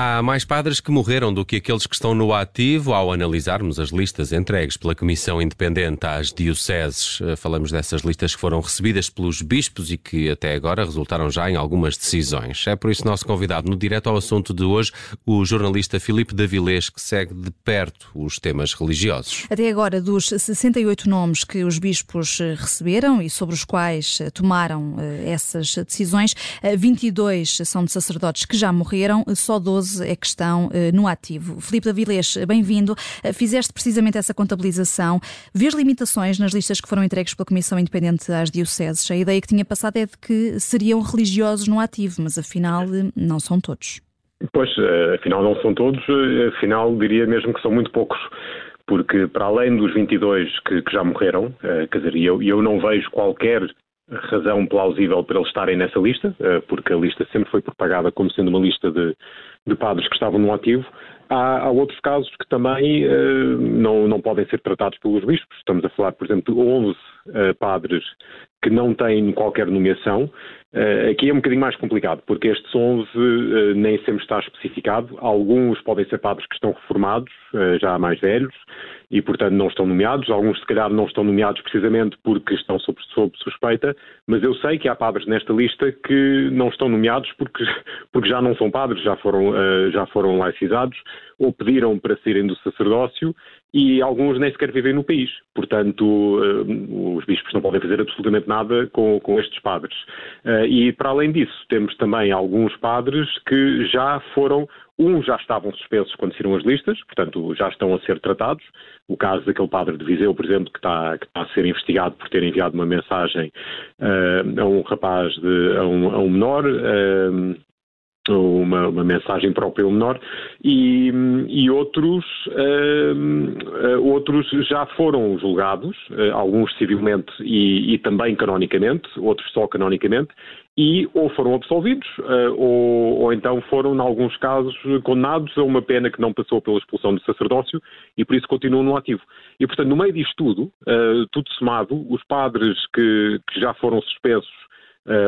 Há mais padres que morreram do que aqueles que estão no ativo ao analisarmos as listas entregues pela Comissão Independente às dioceses. Eh, falamos dessas listas que foram recebidas pelos bispos e que até agora resultaram já em algumas decisões. É por isso nosso convidado no direto ao assunto de hoje, o jornalista Filipe Davilés, que segue de perto os temas religiosos. Até agora, dos 68 nomes que os bispos eh, receberam e sobre os quais eh, tomaram essas decisões, 22 são de sacerdotes que já morreram, só 12 12 é que estão eh, no ativo. Filipe Davilés, bem-vindo. Eh, fizeste precisamente essa contabilização. Vês limitações nas listas que foram entregues pela Comissão Independente às Dioceses? A ideia que tinha passado é de que seriam religiosos no ativo, mas afinal eh, não são todos. Pois, afinal não são todos, afinal diria mesmo que são muito poucos porque para além dos 22 que, que já morreram, quer dizer, eu, eu não vejo qualquer razão plausível para eles estarem nessa lista, porque a lista sempre foi propagada como sendo uma lista de, de padres que estavam no ativo. Há, há outros casos que também uh, não, não podem ser tratados pelos bispos. Estamos a falar, por exemplo, de 11 uh, padres que não têm qualquer nomeação. Uh, aqui é um bocadinho mais complicado, porque estes 11 nem sempre está especificado. Alguns podem ser padres que estão reformados, já mais velhos, e, portanto, não estão nomeados. Alguns, se calhar, não estão nomeados precisamente porque estão sob, sob suspeita, mas eu sei que há padres nesta lista que não estão nomeados porque, porque já não são padres, já foram, uh, já foram laicizados ou pediram para saírem do sacerdócio e alguns nem sequer vivem no país. Portanto, uh, os bispos não podem fazer absolutamente nada com, com estes padres. Uh, e, para além disso, temos também alguns padres que já foram Uns já estavam suspensos quando saíram as listas, portanto já estão a ser tratados. O caso daquele padre de Viseu, por exemplo, que está, que está a ser investigado por ter enviado uma mensagem uh, a um rapaz, de, a, um, a um menor, uh, uma, uma, mensagem própria ao menor, e, e outros, uh, outros já foram julgados, uh, alguns civilmente e, e, também canonicamente, outros só canonicamente, e ou foram absolvidos, uh, ou, ou, então foram, em alguns casos, condenados a uma pena que não passou pela expulsão do sacerdócio e por isso continuam no ativo. E, portanto, no meio disto tudo, tudo somado, os padres que, que já foram suspensos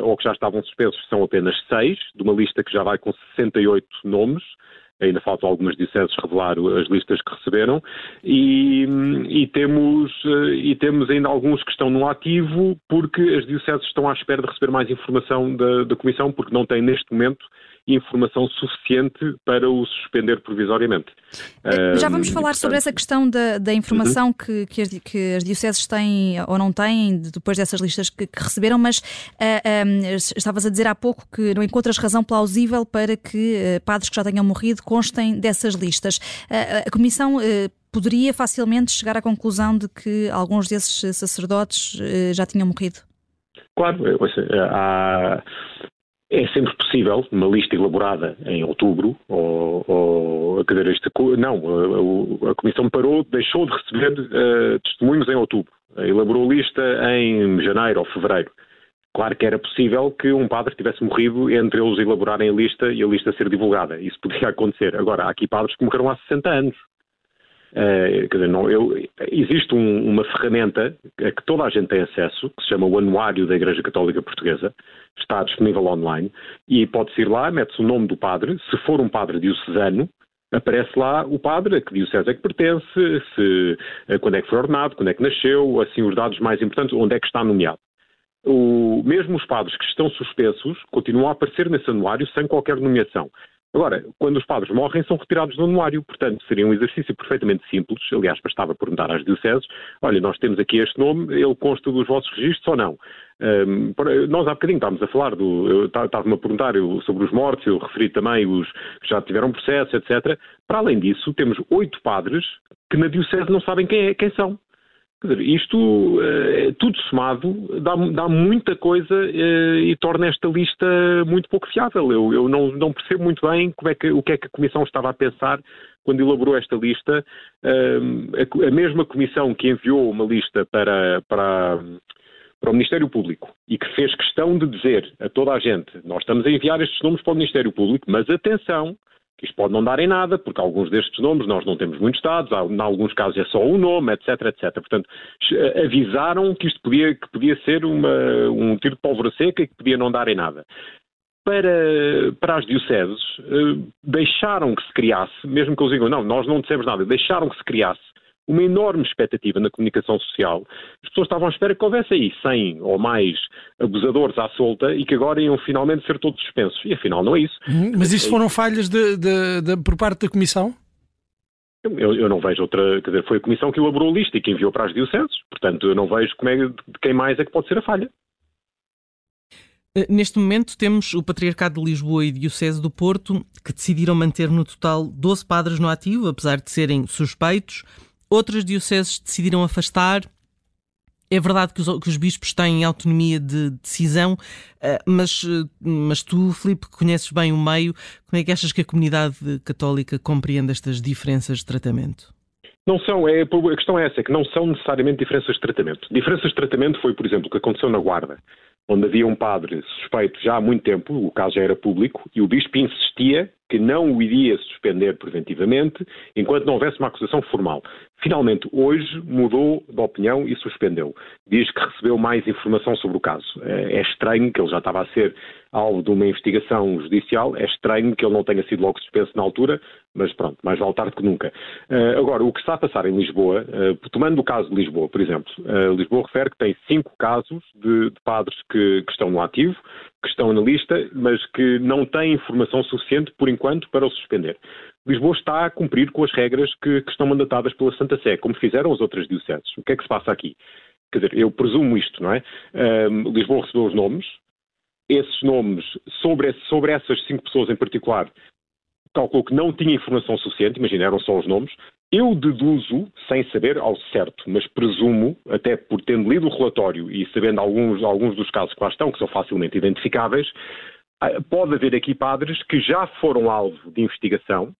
ou que já estavam suspensos são apenas seis, de uma lista que já vai com 68 nomes. Ainda faltam algumas dioceses revelar as listas que receberam e, e, temos, eh, e temos ainda alguns que estão no ativo porque as dioceses estão à espera de receber mais informação da, da Comissão porque não têm neste momento informação suficiente para o suspender provisoriamente. Eh, já vamos falar portanto... sobre essa questão da, da informação uhum. que, que, as, que, as, dioceses têm ou não têm depois dessas listas que, que receberam, mas uh, eh, um, eh, estavas a dizer há pouco que não encontras razão plausível para que uh, padres que já tenham morrido constem dessas listas. Uh, a Comissão poderia facilmente chegar à conclusão de que alguns desses sacerdotes já tinham morrido? Claro, há, é sempre possível, numa lista elaborada em outubro, ou, ou dizer, este, não, a, a, Comissão parou, deixou de receber uh, testemunhos em outubro, elaborou lista em janeiro ou fevereiro. Claro que era possível que um padre tivesse morrido entre eles elaborarem a lista e a lista ser divulgada. Isso podia acontecer. Agora, há aqui padres que morreram há 60 anos. Uh, quer dizer, não, eu, existe um, uma ferramenta a que toda a gente tem acesso, que se chama o Anuário da Igreja Católica Portuguesa, está disponível online, e pode-se ir lá, mete-se o nome do padre, se for um padre diocesano, aparece lá o padre, a que diocese é que pertence, se, eh, quando é que foi ordenado, quando é que nasceu, assim os dados mais importantes, onde é que está nomeado. O, mesmo os padres que estão suspensos continuam a aparecer nesse anuário sem qualquer nomeação. Agora, quando os padres morrem, são retirados do anuário, portanto, seria um exercício perfeitamente simples. Aliás, bastava perguntar às dioceses: olha, nós temos aqui este nome, ele consta dos vossos registros ou não? Um, nós há bocadinho estávamos a falar do. Estava-me a perguntar eu, sobre os mortos, eu referi também os que já tiveram processo, etc. Para além disso, temos oito padres que na Diocese não sabem quem, é, quem são. Quer dizer, isto, uh, tudo somado, dá, dá muita coisa uh, e torna esta lista muito pouco fiável. Eu, eu não, não, percebo muito bem é que, o que é que a Comissão estava a pensar quando elaborou esta lista. Uh, a, mesma Comissão que enviou uma lista para, para, para o Ministério Público e que fez questão de dizer a toda a gente: nós estamos a enviar estes nomes para o Ministério Público, mas atenção isto pode não dar em nada, porque alguns destes nomes nós não temos muitos dados, em alguns casos é só um nome, etc, etc. Portanto, avisaram que isto podia, que podia ser uma, um tiro de pólvora seca e que podia não dar em nada. para, para as dioceses, uh, deixaram que se criasse, mesmo que eles digam, não, nós não dissemos nada, deixaram que se criasse uma enorme expectativa na comunicação social. As pessoas estavam à espera que houvesse aí 100 ou mais abusadores à solta e que agora iam finalmente ser todos suspensos. E afinal não é isso. Uhum, mas isso foram falhas de, de, de, por parte da Comissão? Eu, eu, não vejo outra, quer dizer, foi a Comissão que elaborou a lista e que enviou para as dioceses, portanto eu não vejo como é, de quem mais é que pode ser a falha. Eh, neste momento temos o Patriarcado de Lisboa e Diocese do Porto que decidiram manter no total 12 padres no ativo, apesar de serem suspeitos. Outras dioceses decidiram afastar. É verdade que os, que os bispos têm autonomia de decisão, eh, mas, eh, mas tu, Filipe, conheces bem o meio, como é que achas que a comunidade católica compreende estas diferenças de tratamento? Não são, é, a questão é essa, é que não são necessariamente diferenças de tratamento. Diferenças de tratamento foi, por exemplo, o que aconteceu na Guarda, onde havia um padre suspeito já há muito tempo, o caso já era público, e o bispo insistia que não o iria suspender preventivamente enquanto não houvesse uma acusação formal. Finalmente, hoje mudou de opinião e suspendeu. Diz que recebeu mais informação sobre o caso. É, é estranho que ele já estava a ser alvo de uma investigação judicial, é estranho que ele não tenha sido logo suspenso na altura, mas pronto, mais vale tarde que nunca. Uh, agora, o que está a passar em Lisboa, uh, tomando o caso de Lisboa, por exemplo, uh, Lisboa refere que tem cinco casos de, de padres que, que, estão no ativo, que estão na lista, mas que não têm informação suficiente, por enquanto, para o suspender. Lisboa está a cumprir com as regras que, que estão mandatadas pela Santa Sé, como fizeram as outras dioceses. O que é que se passa aqui? Quer dizer, eu presumo isto, não é? Lisboa recebeu os nomes, esses nomes, sobre, sobre essas cinco pessoas em particular, calculou que não tinha informação suficiente, imagina, eram só os nomes. Eu deduzo, sem saber ao certo, mas presumo, até por tendo lido o relatório e sabendo alguns, alguns dos casos que lá estão, que são facilmente identificáveis, ah, pode haver aqui padres que já foram alvo de investigação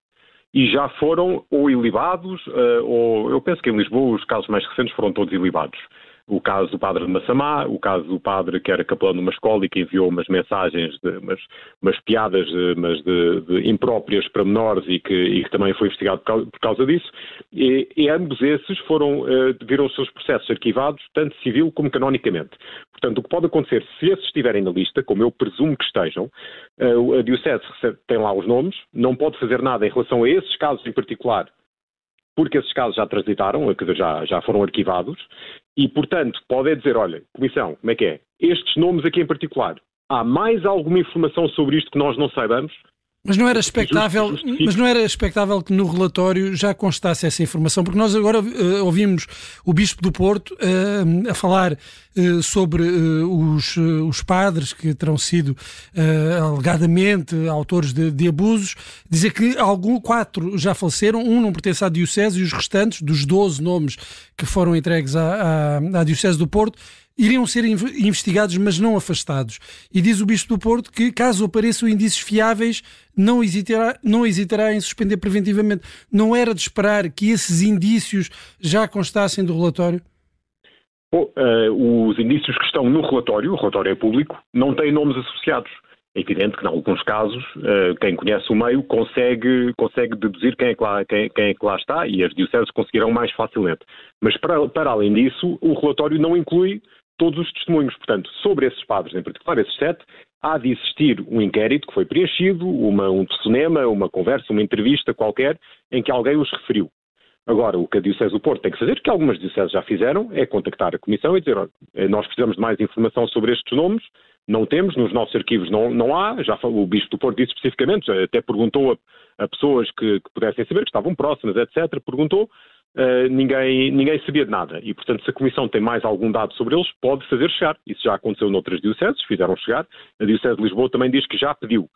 e já foram ou ilibados, ah, ou eu penso que em Lisboa os casos mais recentes foram todos ilibados o caso do padre de Massamá, o caso do padre que era capelão numa escola e que enviou umas mensagens, de, umas, umas piadas mas de, de impróprias para menores e que, e que, também foi investigado por causa, por causa disso. E, e, ambos esses foram, uh, viram os seus processos arquivados, tanto civil como canonicamente. Portanto, o que pode acontecer, se esses estiverem na lista, como eu presumo que estejam, uh, a Diocese tem lá os nomes, não pode fazer nada em relação a esses casos em particular, porque esses casos já transitaram, já, já foram arquivados, e, portanto, pode dizer, olha, Comissão, como é que é? Estes nomes aqui em particular, há mais alguma informação sobre isto que nós não saibamos? Mas não era expectável, mas não era expectável que no relatório já constasse essa informação, porque nós agora uh, ouvimos o Bispo do Porto uh, a falar uh, sobre os, os, padres que terão sido alegadamente autores de, de, abusos, dizer que algum, quatro já faleceram, um não pertence à Diocese e os restantes, dos 12 nomes que foram entregues à, à, à Diocese do Porto, iriam ser investigados, mas não afastados. E diz o Bispo do Porto que, caso apareçam indícios fiáveis, não hesitará, não hesitará em suspender preventivamente. Não era de esperar que esses indícios já constassem do relatório? Bom, uh, os indícios que estão no relatório, o relatório é público, não têm nomes associados. É evidente que, em alguns casos, uh, quem conhece o meio consegue, consegue deduzir quem é, que lá, quem, quem é que lá está e as dioceses conseguirão mais facilmente. Mas, para, para além disso, o relatório não inclui todos os testemunhos. Portanto, sobre esses padres, em particular esses sete, há de existir um inquérito que foi preenchido, uma, um telefonema, uma conversa, uma entrevista qualquer, em que alguém os referiu. Agora, o que a Diocese do Porto tem que fazer, que algumas dioceses já fizeram, é contactar a Comissão e dizer, olha, nós precisamos de mais informação sobre estes nomes, não temos, nos nossos arquivos não, não há, já o Bispo do Porto disse especificamente, até perguntou a, a pessoas que, que, pudessem saber, que estavam próximas, etc., perguntou, uh, ninguém, ninguém sabia de nada. E, portanto, se a Comissão tem mais algum dado sobre eles, pode fazer chegar. Isso já aconteceu noutras dioceses, fizeram chegar. A Diocese de Lisboa também diz que já pediu.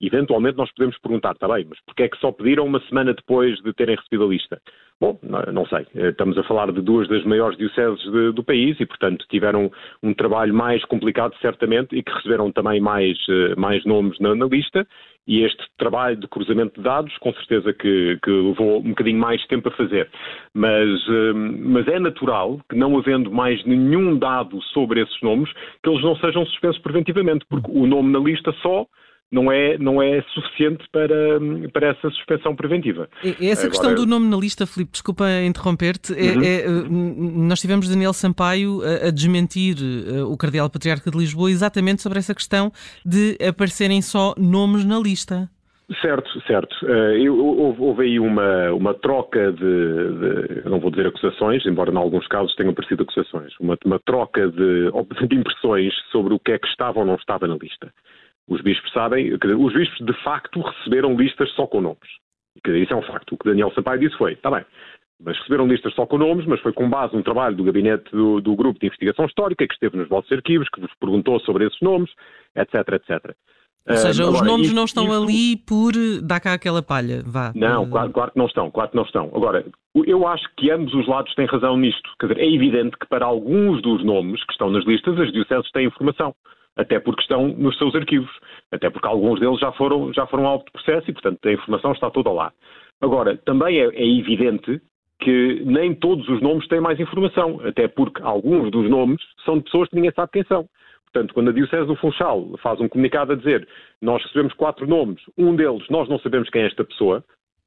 Eventualmente nós podemos perguntar, está bem, mas porquê é que só pediram uma semana depois de terem recebido a lista? Bom, não sei. Eh, estamos a falar de duas das maiores dioceses de, do país e, portanto, tiveram um trabalho mais complicado, certamente, e que receberam também mais, eh, mais nomes na, na lista. E este trabalho de cruzamento de dados, com certeza que, que, levou um bocadinho mais tempo a fazer. Mas, eh, mas é natural que, não havendo mais nenhum dado sobre esses nomes, que eles não sejam suspensos preventivamente, porque o nome na lista só não é, não é suficiente para, para essa suspensão preventiva. Essa Agora, questão do nome na lista, Filipe, desculpa interromper-te, é, uhum. é, é, nós tivemos Daniel Sampaio a, a desmentir uh, o Cardeal Patriarca de Lisboa exatamente sobre essa questão de aparecerem só nomes na lista. Certo, certo. Uh, houve aí uma, uma troca de, de, não vou dizer acusações, embora em alguns casos tenham aparecido acusações, uma, uma troca de, de impressões sobre o que é que estava ou não estava na lista. Os bispos sabem, os bispos de facto receberam listas só com nomes. Isso é um facto. O que Daniel Sampaio disse foi, está bem, mas receberam listas só com nomes, mas foi com base num trabalho do gabinete do, do, grupo de investigação histórica que esteve nos vossos arquivos, que vos perguntou sobre esses nomes, etc, etc. Ou seja, uh, os nomes isso, não estão isso... ali por dar cá aquela palha, vá. Não, claro, claro, que não estão, claro que não estão. Agora, eu acho que ambos os lados têm razão nisto. Quer dizer, é evidente que para alguns dos nomes que estão nas listas, as dioceses têm informação até porque estão nos seus arquivos, até porque alguns deles já foram, já foram alvo de processo e, portanto, a informação está toda lá. Agora, também é, é evidente que nem todos os nomes têm mais informação, até porque alguns dos nomes são de pessoas que ninguém sabe quem são. Portanto, quando a Diocese do Funchal faz um comunicado a dizer nós recebemos quatro nomes, um deles nós não sabemos quem é esta pessoa,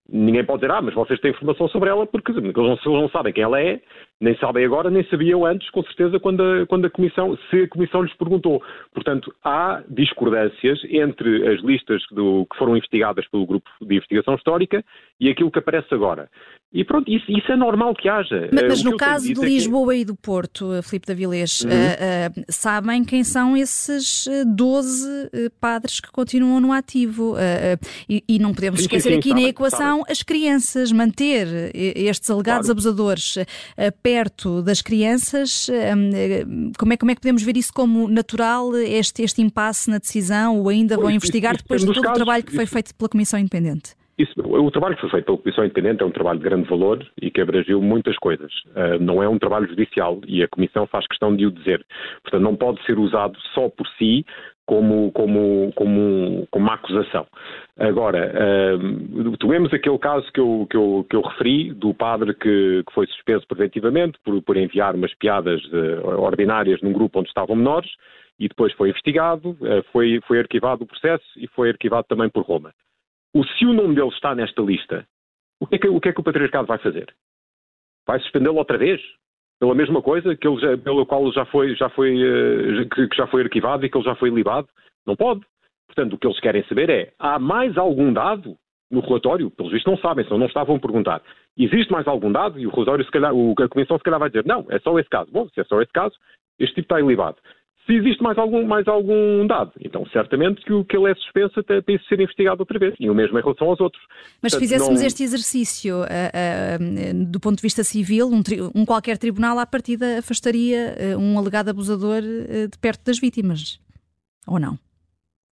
ninguém pode dizer, ah, mas vocês têm informação sobre ela porque eles não, eles não sabem quem ela é, nem sabem agora, nem sabiam antes, com certeza, quando a, quando a Comissão, se a Comissão lhes perguntou. Portanto, há discordâncias entre as listas do, que foram investigadas pelo Grupo de Investigação Histórica e aquilo que aparece agora. E pronto, isso, isso é normal que haja. Mas, mas no caso de Lisboa é que... e do Porto, eh, Filipe da Vilês, uhum. uh, uh, sabem quem são esses 12 uh, padres que continuam no ativo? E, e, não podemos sim, esquecer sim, sim, aqui sabem, na equação sabem. as crianças, manter estes alegados claro. abusadores perto das crianças, como é, como é que podemos ver isso como natural, este, este impasse na decisão, ou ainda vão investigar depois de todo casos, o trabalho que foi feito pela Comissão Independente? Isso, o trabalho que foi feito pela Comissão Independente é um trabalho de grande valor e que abrangiu muitas coisas. Uh, não é um trabalho judicial e a Comissão faz questão de o dizer. Portanto, não pode ser usado só por si como, como, como, como uma acusação. Agora, uh, tomemos aquele caso que eu, que eu, que eu referi do padre que, que foi suspenso preventivamente por, por enviar umas piadas uh, ordinárias num grupo onde estavam menores e depois foi investigado, uh, foi, foi arquivado o processo e foi arquivado também por Roma. O, se o nome dele está nesta lista, o que é que o, que é que o patriarcado vai fazer? Vai suspendê-lo outra vez? Pela mesma coisa que ele já, pela qual já foi, já foi, que, que já foi arquivado e que ele já foi libado? Não pode. Portanto, o que eles querem saber é: há mais algum dado no relatório? Pelos vistos não sabem, senão não estavam a perguntar. Existe mais algum dado? E o relatório, se calhar, a Comissão se calhar vai dizer: não, é só esse caso. Bom, se é só esse caso, este tipo está ilibado se existe mais algum, mais algum dado. Então, certamente que o que ele é suspenso até tem de ser investigado outra vez. E o mesmo em relação aos outros. Mas se fizéssemos não... este exercício uh, uh, do ponto de vista civil, um, um, qualquer tribunal à partida afastaria uh, um alegado abusador de perto das vítimas. Ou não?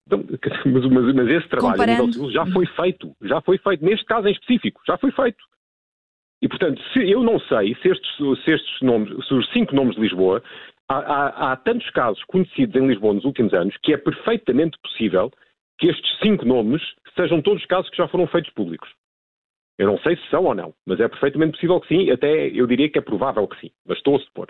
Então, mas, mas, mas, esse trabalho Comparando... a nível civil já foi feito. Já foi feito. Neste caso em específico, já foi feito. E, portanto, se, eu não sei se estes, se estes nomes, se os cinco nomes de Lisboa há, há, tantos casos conhecidos em Lisboa nos últimos anos que é perfeitamente possível que estes cinco nomes sejam todos casos que já foram feitos públicos. Eu não sei se são ou não, mas é perfeitamente possível que sim, até eu diria que é provável que sim, mas estou a supor.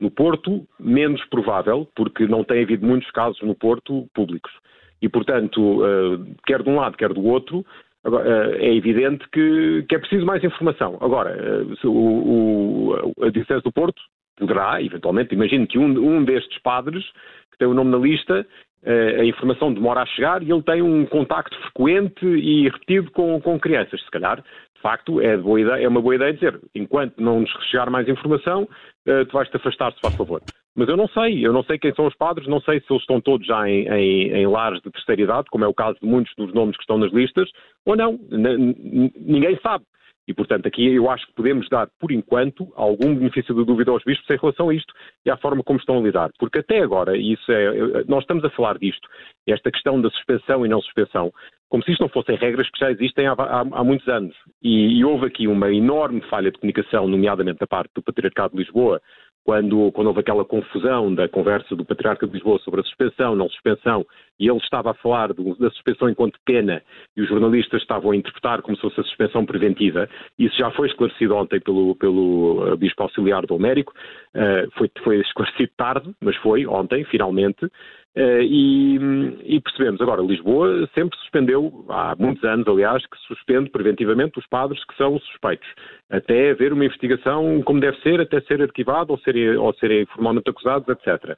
No Porto, menos provável, porque não tem havido muitos casos no Porto públicos. E, portanto, uh, quer de um lado, quer do outro, uh, é evidente que, é preciso mais informação. Agora, o, a Diocese do Porto poderá, eventualmente, imagino que um, um destes padres, que tem o nome na lista, uh, a informação demora a chegar e ele tem um contacto frequente e repetido com, com crianças. Se calhar, de facto, é, ideia, é, uma boa ideia dizer, enquanto não nos chegar mais informação, uh, tu vais-te afastar, se faz favor. Mas eu não sei, eu não sei quem são os padres, não sei se eles estão todos já em, em, em lares de terceira idade, como é o caso de muitos dos nomes que estão nas listas, ou não. Ninguém sabe. E, portanto, aqui eu acho que podemos dar, por enquanto, algum benefício de dúvida aos bispos em relação a isto e à forma como estão a lidar. Porque até agora, isso é, nós estamos a falar disto, esta questão da suspensão e não suspensão, como se isto não fossem regras que já existem há, há, há muitos anos. E, e, houve aqui uma enorme falha de comunicação, nomeadamente da parte do Patriarcado de Lisboa, quando, quando houve aquela confusão da conversa do Patriarca de Lisboa sobre a suspensão, não suspensão, e ele estava a falar do, da suspensão enquanto pena, e os jornalistas estavam a interpretar como se fosse a suspensão preventiva, isso já foi esclarecido ontem pelo, pelo uh, Bispo Auxiliar do Américo, uh, foi, foi esclarecido tarde, mas foi ontem, finalmente, e, e, percebemos. Agora, Lisboa sempre suspendeu, há muitos anos, aliás, que suspende preventivamente os padres que são suspeitos, até haver uma investigação como deve ser, até ser arquivado ou serem, ou formalmente acusados, etc.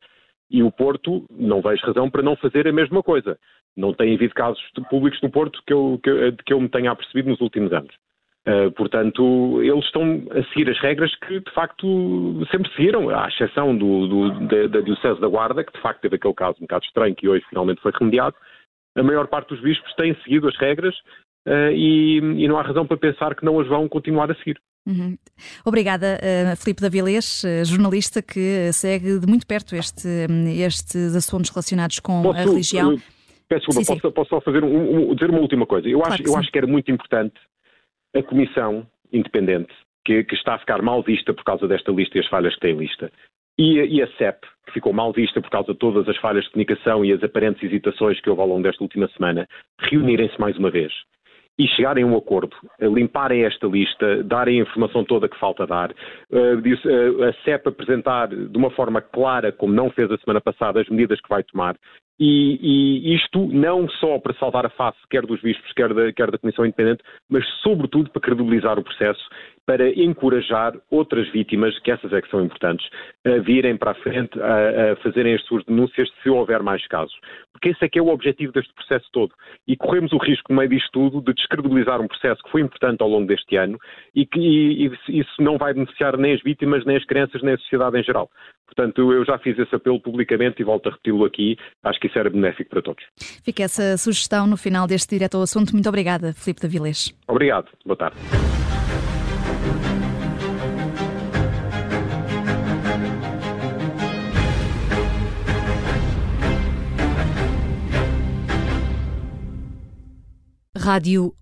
E o Porto, não vejo razão para não fazer a mesma coisa. Não tem havido casos públicos no Porto que eu, que, que eu me tenha apercebido nos últimos anos. Uh, portanto, eles estão a seguir as regras que, de facto, sempre seguiram, à exceção do, do, da, da Diocese da Guarda, que, de facto, teve aquele caso um bocado estranho que hoje finalmente foi remediado. A maior parte dos bispos têm seguido as regras uh, e, e, não há razão para pensar que não as vão continuar a seguir. Uhum. Obrigada, uh, Filipe Davilés, jornalista que segue de muito perto este, estes assuntos relacionados com posso, a religião. Peço desculpa, posso, posso, só fazer um, um, dizer uma última coisa. Eu, claro acho, eu acho que era muito importante a Comissão Independente, que, que, está a ficar mal vista por causa desta lista e as falhas que tem lista, e, e a CEP, que ficou mal vista por causa de todas as falhas de comunicação e as aparentes hesitações que houve ao longo desta última semana, reunirem-se mais uma vez e chegarem a um acordo, limparem esta lista, darem a informação toda que falta dar, a CEP apresentar de uma forma clara, como não fez a semana passada, as medidas que vai tomar e, e, isto não só para salvar a face, quer dos bispos, quer da, quer da Comissão Independente, mas sobretudo para credibilizar o processo, para encorajar outras vítimas, que essas é que são importantes, a virem para a frente, a, a fazerem as suas denúncias se houver mais casos. Porque esse é que é o objetivo deste processo todo. E corremos o risco, no meio disto tudo, de descredibilizar um processo que foi importante ao longo deste ano e que e, e isso não vai beneficiar nem as vítimas, nem as crianças, nem a sociedade em geral. Portanto, eu já fiz esse apelo publicamente e volto a repeti-lo aqui. Acho que isso era benéfico para todos. Fica essa sugestão no final deste direto ao assunto. Muito obrigada, Filipe Davilés. Obrigado. Boa tarde. Rádio